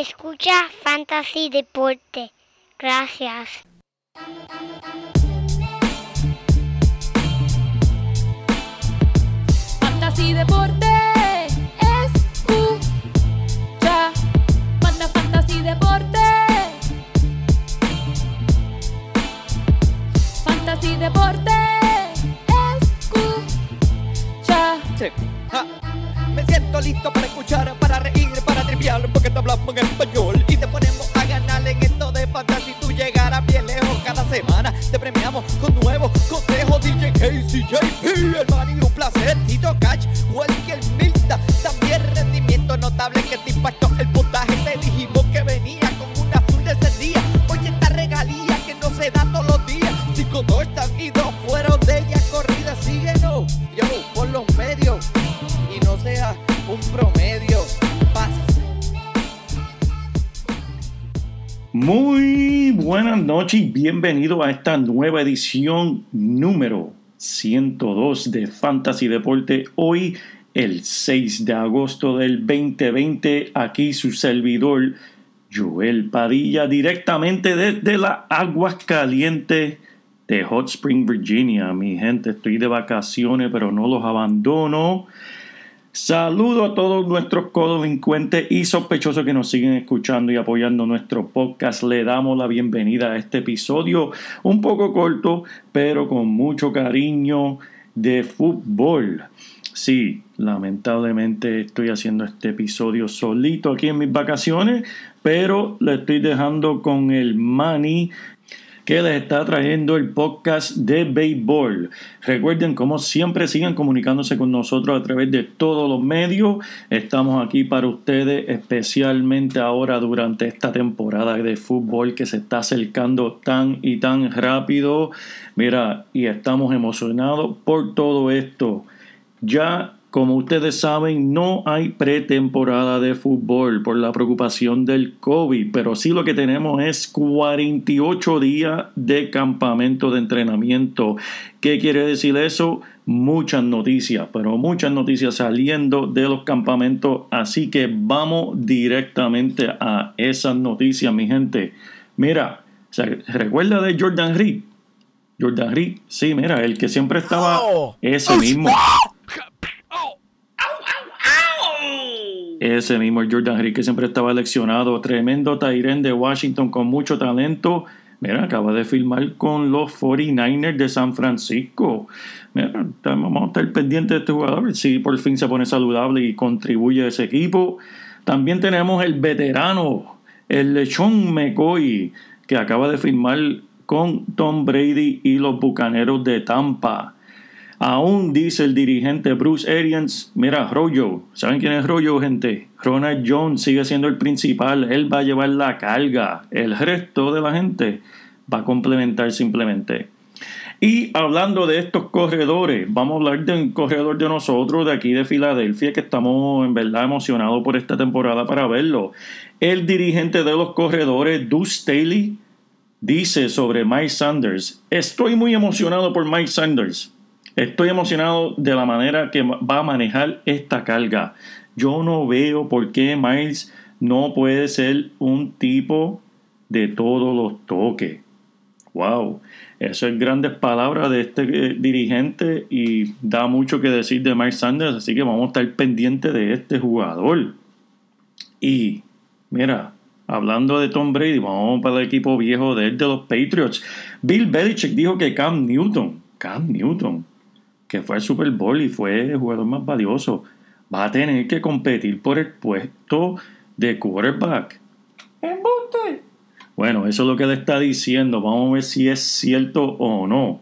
Escucha Fantasy Deporte. Gracias. Fantasy Deporte. Escucha. Manda Fantasy Deporte. Fantasy Deporte. Escucha. Sí. Ja. Me siento listo para escuchar, para reír, para triviar, porque te hablamos en español y Muy buenas noches y bienvenido a esta nueva edición número 102 de Fantasy Deporte. Hoy, el 6 de agosto del 2020, aquí su servidor Joel Padilla, directamente desde las aguas calientes de Hot Spring, Virginia. Mi gente, estoy de vacaciones, pero no los abandono. Saludo a todos nuestros codelincuentes y sospechosos que nos siguen escuchando y apoyando nuestro podcast. Le damos la bienvenida a este episodio un poco corto, pero con mucho cariño de fútbol. Sí, lamentablemente estoy haciendo este episodio solito aquí en mis vacaciones, pero le estoy dejando con el Mani que les está trayendo el podcast de béisbol. Recuerden, como siempre, sigan comunicándose con nosotros a través de todos los medios. Estamos aquí para ustedes, especialmente ahora durante esta temporada de fútbol que se está acercando tan y tan rápido. Mira, y estamos emocionados por todo esto. Ya como ustedes saben, no hay pretemporada de fútbol por la preocupación del COVID, pero sí lo que tenemos es 48 días de campamento de entrenamiento. ¿Qué quiere decir eso? Muchas noticias, pero muchas noticias saliendo de los campamentos, así que vamos directamente a esas noticias, mi gente. Mira, ¿se recuerda de Jordan Reed? Jordan Reed, sí, mira, el que siempre estaba ese mismo. Ese mismo Jordan Reed que siempre estaba leccionado, tremendo Tyren de Washington con mucho talento. Mira, acaba de firmar con los 49ers de San Francisco. Mira, vamos a estar pendientes de este jugador, si por fin se pone saludable y contribuye a ese equipo. También tenemos el veterano, el Lechón McCoy, que acaba de firmar con Tom Brady y los Bucaneros de Tampa. Aún dice el dirigente Bruce Arians, mira, Royo, ¿saben quién es Royo, gente? Ronald Jones sigue siendo el principal, él va a llevar la carga, el resto de la gente va a complementar simplemente. Y hablando de estos corredores, vamos a hablar de un corredor de nosotros de aquí de Filadelfia que estamos en verdad emocionados por esta temporada para verlo. El dirigente de los corredores, Deuce Staley, dice sobre Mike Sanders, estoy muy emocionado por Mike Sanders. Estoy emocionado de la manera que va a manejar esta carga. Yo no veo por qué Miles no puede ser un tipo de todos los toques. Wow, eso es grandes palabras de este eh, dirigente y da mucho que decir de Mike Sanders, así que vamos a estar pendientes de este jugador. Y mira, hablando de Tom Brady, vamos para el equipo viejo de, de los Patriots. Bill Belichick dijo que Cam Newton, Cam Newton, que fue al Super Bowl y fue el jugador más valioso, va a tener que competir por el puesto de quarterback. ¡Embuste! Bueno, eso es lo que le está diciendo. Vamos a ver si es cierto o no.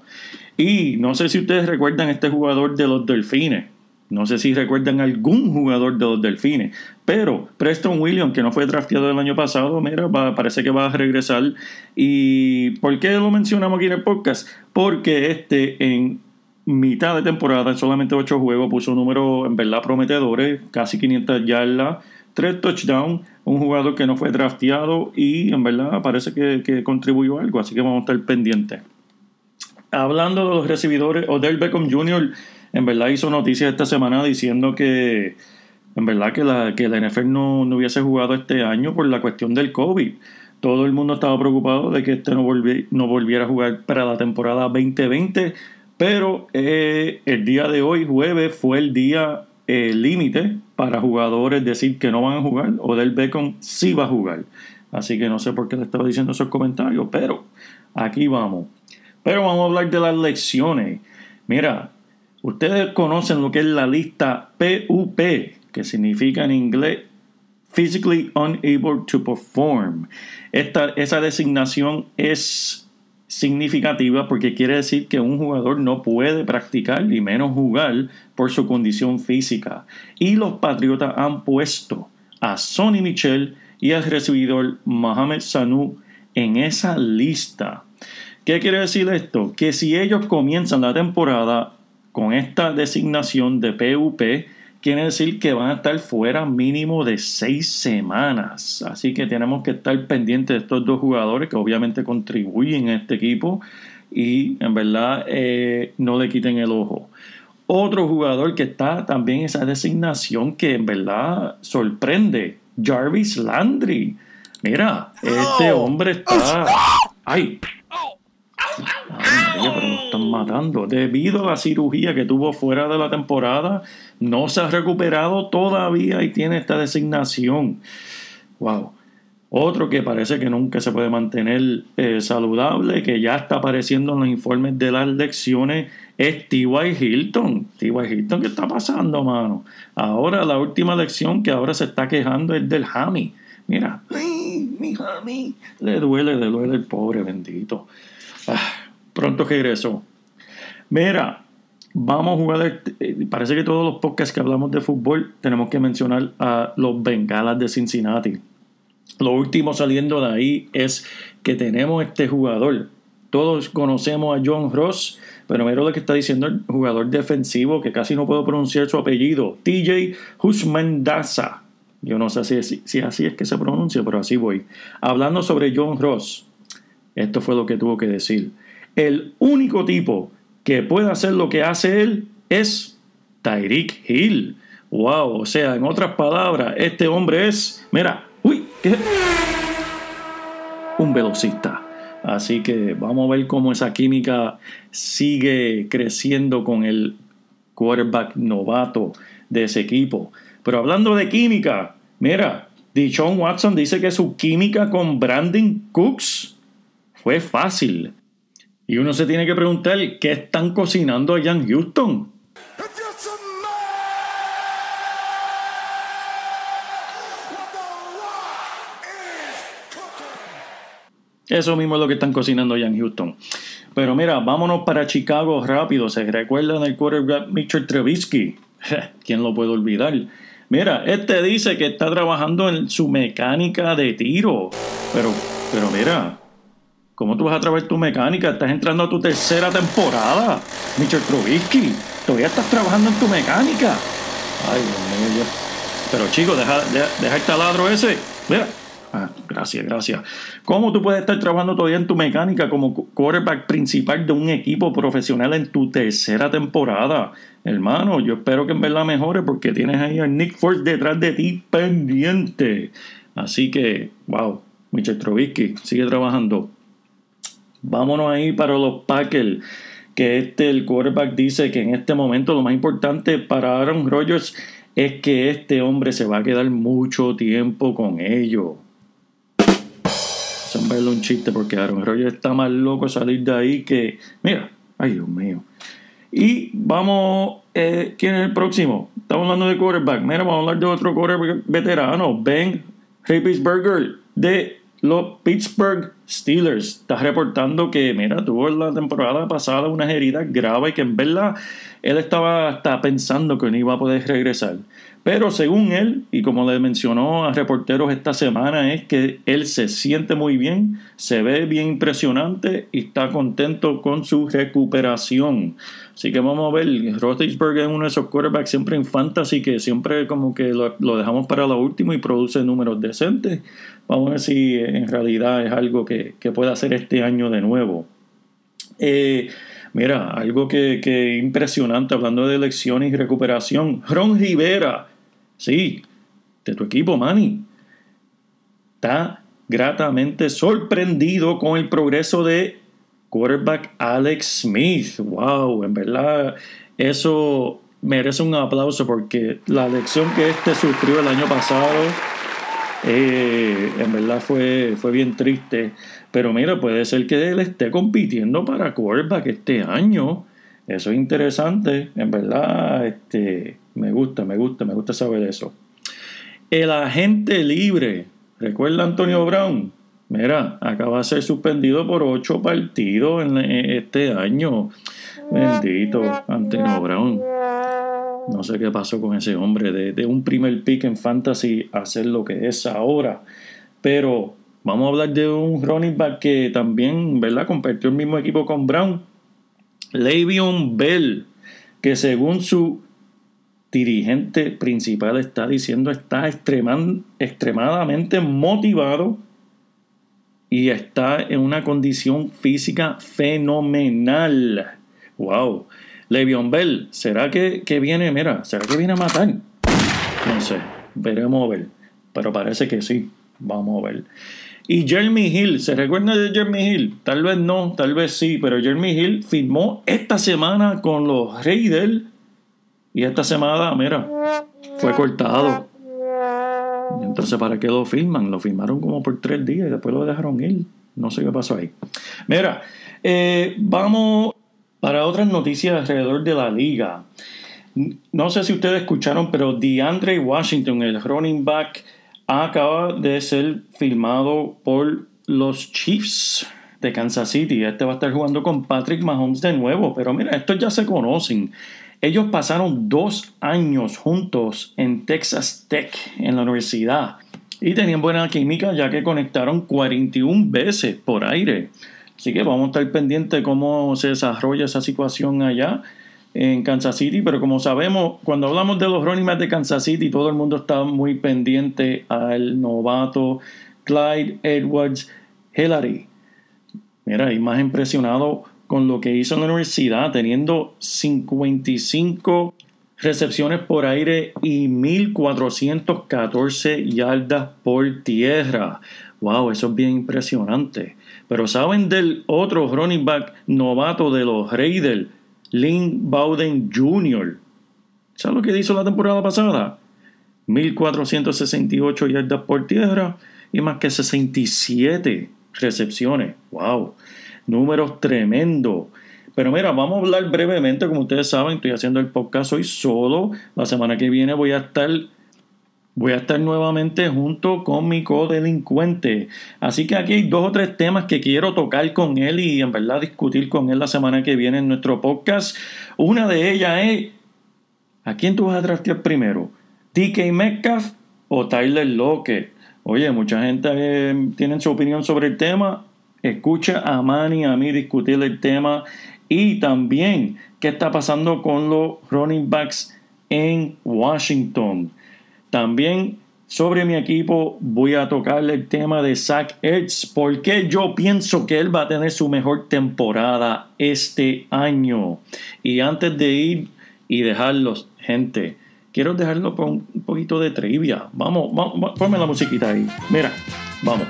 Y no sé si ustedes recuerdan este jugador de los Delfines. No sé si recuerdan algún jugador de los Delfines. Pero Preston Williams, que no fue drafteado el año pasado, mira, parece que va a regresar. ¿Y por qué lo mencionamos aquí en el podcast? Porque este en mitad de temporada, en solamente 8 juegos, puso números en verdad prometedores, casi 500 yardas, 3 touchdowns, un jugador que no fue drafteado y en verdad parece que, contribuyó algo, así que vamos a estar pendientes. Hablando de los recibidores, Odell Beckham Jr. en verdad hizo noticias esta semana diciendo que en verdad que la, que la NFL no, no hubiese jugado este año por la cuestión del COVID. Todo el mundo estaba preocupado de que este no, no volviera a jugar para la temporada 2020, pero eh, el día de hoy, jueves, fue el día eh, límite para jugadores decir que no van a jugar o del Beckham sí va a jugar. Así que no sé por qué le estaba diciendo esos comentarios, pero aquí vamos. Pero vamos a hablar de las lecciones. Mira, ustedes conocen lo que es la lista PUP, que significa en inglés Physically Unable to Perform. Esta, esa designación es significativa porque quiere decir que un jugador no puede practicar ni menos jugar por su condición física. Y los Patriotas han puesto a Sonny Michel y al recibidor Mohamed Sanu en esa lista. ¿Qué quiere decir esto? Que si ellos comienzan la temporada con esta designación de PUP, quiere decir que van a estar fuera mínimo de seis semanas. Así que tenemos que estar pendientes de estos dos jugadores que obviamente contribuyen a este equipo y en verdad eh, no le quiten el ojo. Otro jugador que está también esa designación que en verdad sorprende, Jarvis Landry. Mira, este hombre está... ¡Ay! Pero nos están matando. Debido a la cirugía que tuvo fuera de la temporada, no se ha recuperado todavía y tiene esta designación. Wow. Otro que parece que nunca se puede mantener eh, saludable, que ya está apareciendo en los informes de las lecciones, es T.Y. Hilton. T.Y. Hilton, ¿qué está pasando, mano? Ahora la última lección que ahora se está quejando es del Hami. Mira, mi Hami. Le duele, le duele el pobre bendito. Ah, pronto regreso. Mira, vamos a jugar. Eh, parece que todos los podcasts que hablamos de fútbol tenemos que mencionar a los Bengalas de Cincinnati. Lo último saliendo de ahí es que tenemos este jugador. Todos conocemos a John Ross, pero mira lo que está diciendo el jugador defensivo, que casi no puedo pronunciar su apellido, TJ Husmandaza. Yo no sé si así es que se pronuncia, pero así voy. Hablando sobre John Ross, esto fue lo que tuvo que decir. El único tipo que puede hacer lo que hace él es Tyreek Hill. Wow, o sea, en otras palabras, este hombre es, mira, uy, un velocista. Así que vamos a ver cómo esa química sigue creciendo con el quarterback novato de ese equipo. Pero hablando de química, mira, Dichon Watson dice que su química con Brandon Cooks fue fácil. Y uno se tiene que preguntar qué están cocinando allá en Houston. Eso mismo es lo que están cocinando allá en Houston. Pero mira, vámonos para Chicago rápido. ¿Se recuerdan del quarterback Mitchell Trubisky? ¿Quién lo puede olvidar? Mira, este dice que está trabajando en su mecánica de tiro. Pero, pero mira, ¿Cómo tú vas a traer tu mecánica? Estás entrando a tu tercera temporada. Mitchell Trubisky, todavía estás trabajando en tu mecánica. Ay, Dios mío. Pero chicos, deja, deja, el taladro ese. Mira. Ah, gracias, gracias. ¿Cómo tú puedes estar trabajando todavía en tu mecánica como quarterback principal de un equipo profesional en tu tercera temporada? Hermano, yo espero que en verdad mejore porque tienes ahí a Nick Force detrás de ti pendiente. Así que, wow, Mitchell Trubisky, sigue trabajando. Vámonos ahí para los Packers. Que este, el quarterback dice que en este momento lo más importante para Aaron Rodgers es que este hombre se va a quedar mucho tiempo con ellos. Son verlo un chiste porque Aaron Rodgers está más loco salir de ahí que. Mira, ay Dios mío. Y vamos, eh, ¿quién es el próximo? Estamos hablando de quarterback. Mira, vamos a hablar de otro quarterback veterano, Ben Burger de los Pittsburgh Steelers está reportando que, mira, tuvo la temporada pasada unas heridas graves y que en verdad él estaba pensando que no iba a poder regresar. Pero según él, y como le mencionó a reporteros esta semana, es que él se siente muy bien, se ve bien impresionante y está contento con su recuperación. Así que vamos a ver, Roethlisberger es uno de esos quarterbacks siempre en fantasy que siempre como que lo, dejamos para lo último y produce números decentes. Vamos a ver si en realidad es algo que, que pueda hacer este año de nuevo. Eh, Mira, algo que, que impresionante, hablando de elecciones y recuperación. Ron Rivera Sí, de tu equipo, Manny. Está gratamente sorprendido con el progreso de quarterback Alex Smith. Wow, en verdad, eso merece un aplauso porque la lección que este sufrió el año pasado, eh, en verdad fue, fue bien triste. Pero mira, puede ser que él esté compitiendo para quarterback este año. Eso es interesante, en verdad, este, me gusta, me gusta, me gusta saber eso. El agente libre, ¿recuerda Antonio Brown? Mira, acaba de ser suspendido por ocho partidos en este año. Bendito Antonio Brown. No sé qué pasó con ese hombre de, de, un primer pick en fantasy a hacer lo que es ahora. Pero vamos a hablar de un running back que también, ¿verdad? Compartió el mismo equipo con Brown. Le'Veon Bell, que según su dirigente principal está diciendo está extremadamente motivado y está en una condición física fenomenal. Wow. Le'Veon Bell, ¿será que, que, viene, mira, será que viene a matar? No sé, veremos a ver. Pero parece que sí, vamos a ver. Y Jeremy Hill, ¿se recuerda de Jeremy Hill? Tal vez no, tal vez sí, pero Jeremy Hill firmó esta semana con los Raiders y esta semana, mira, fue cortado. Entonces, ¿para qué lo firman? Lo firmaron como por tres días y después lo dejaron ir. No sé qué pasó ahí. Mira, eh, vamos para otras noticias alrededor de la liga. No sé si ustedes escucharon, pero DeAndre Washington, el running back, acaba de ser firmado por los Chiefs de Kansas City. Este va a estar jugando con Patrick Mahomes de nuevo. Pero mira, estos ya se conocen. Ellos pasaron dos años juntos en Texas Tech, en la universidad, y tenían buena química ya que conectaron 41 veces por aire. Así que vamos a estar pendientes de cómo se desarrolla esa situación allá en Kansas City, pero como sabemos, cuando hablamos de los running backs de Kansas City, todo el mundo está muy pendiente al novato Clyde Edwards Hillary. Mira, y más impresionado con lo que hizo en la universidad, teniendo 55 recepciones por aire y 1414 yardas por tierra. Wow, eso es bien impresionante. Pero ¿saben del otro running back novato de los Raiders? Lynn Bowden Jr. ¿Sabes lo que hizo la temporada pasada? 1468 yardas por tierra y más que 67 recepciones. ¡Wow! números tremendos. Pero mira, vamos a hablar brevemente, como ustedes saben, estoy haciendo el podcast hoy solo. La semana que viene voy a estar voy a estar nuevamente junto con mi codelincuente. Así que aquí hay dos o tres temas que quiero tocar con él y en verdad discutir con él la semana que viene en nuestro podcast. Una de ellas es, ¿a quién tú vas a draftear primero? ¿DK Metcalf o Tyler Lockett? Oye, mucha gente eh, tiene su opinión sobre el tema escucha a Manny a mí discutir el tema y también qué está pasando con los running backs en Washington. También sobre mi equipo voy a tocarle el tema de Zach Ertz porque yo pienso que él va a tener su mejor temporada este año. Y antes de ir y dejarlos, gente, quiero dejarlo con un poquito de trivia. Vamos, vamos, ponme la musiquita ahí. Mira, vamos.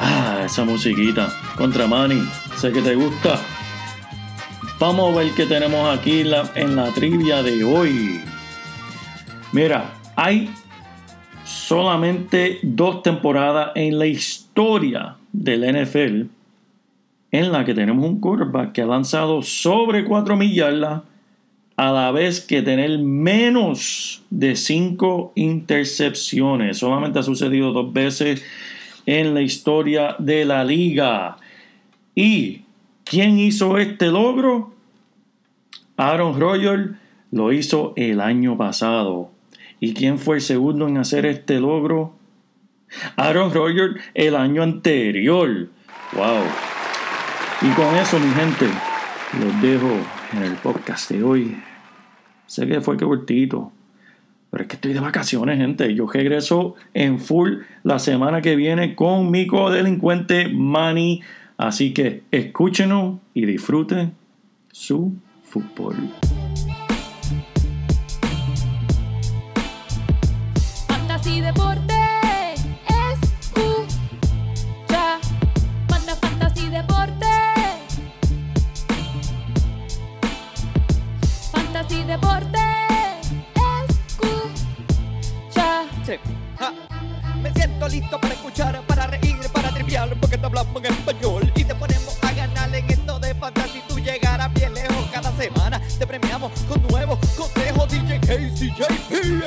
Ah, esa musiquita. Contra Manny. Sé que te gusta. Vamos a ver qué tenemos aquí la, en la trivia de hoy. Mira, hay solamente dos temporadas en la historia del NFL en la que tenemos un quarterback que ha lanzado sobre 4 millas a la vez que tener menos de 5 intercepciones. Solamente ha sucedido dos veces en la historia de la liga. ¿Y quién hizo este logro? Aaron Rodgers lo hizo el año pasado. ¿Y quién fue el segundo en hacer este logro? Aaron Rodgers el año anterior. ¡Wow! Y con eso, mi gente, los dejo en el podcast de hoy. Sé que fue que cortito, pero es que estoy de vacaciones, gente. Yo regreso en full la semana que viene con mi codelincuente Manny. Así que escúchenos y disfruten su fútbol. Con nuevos consejos. DJ KCJP, el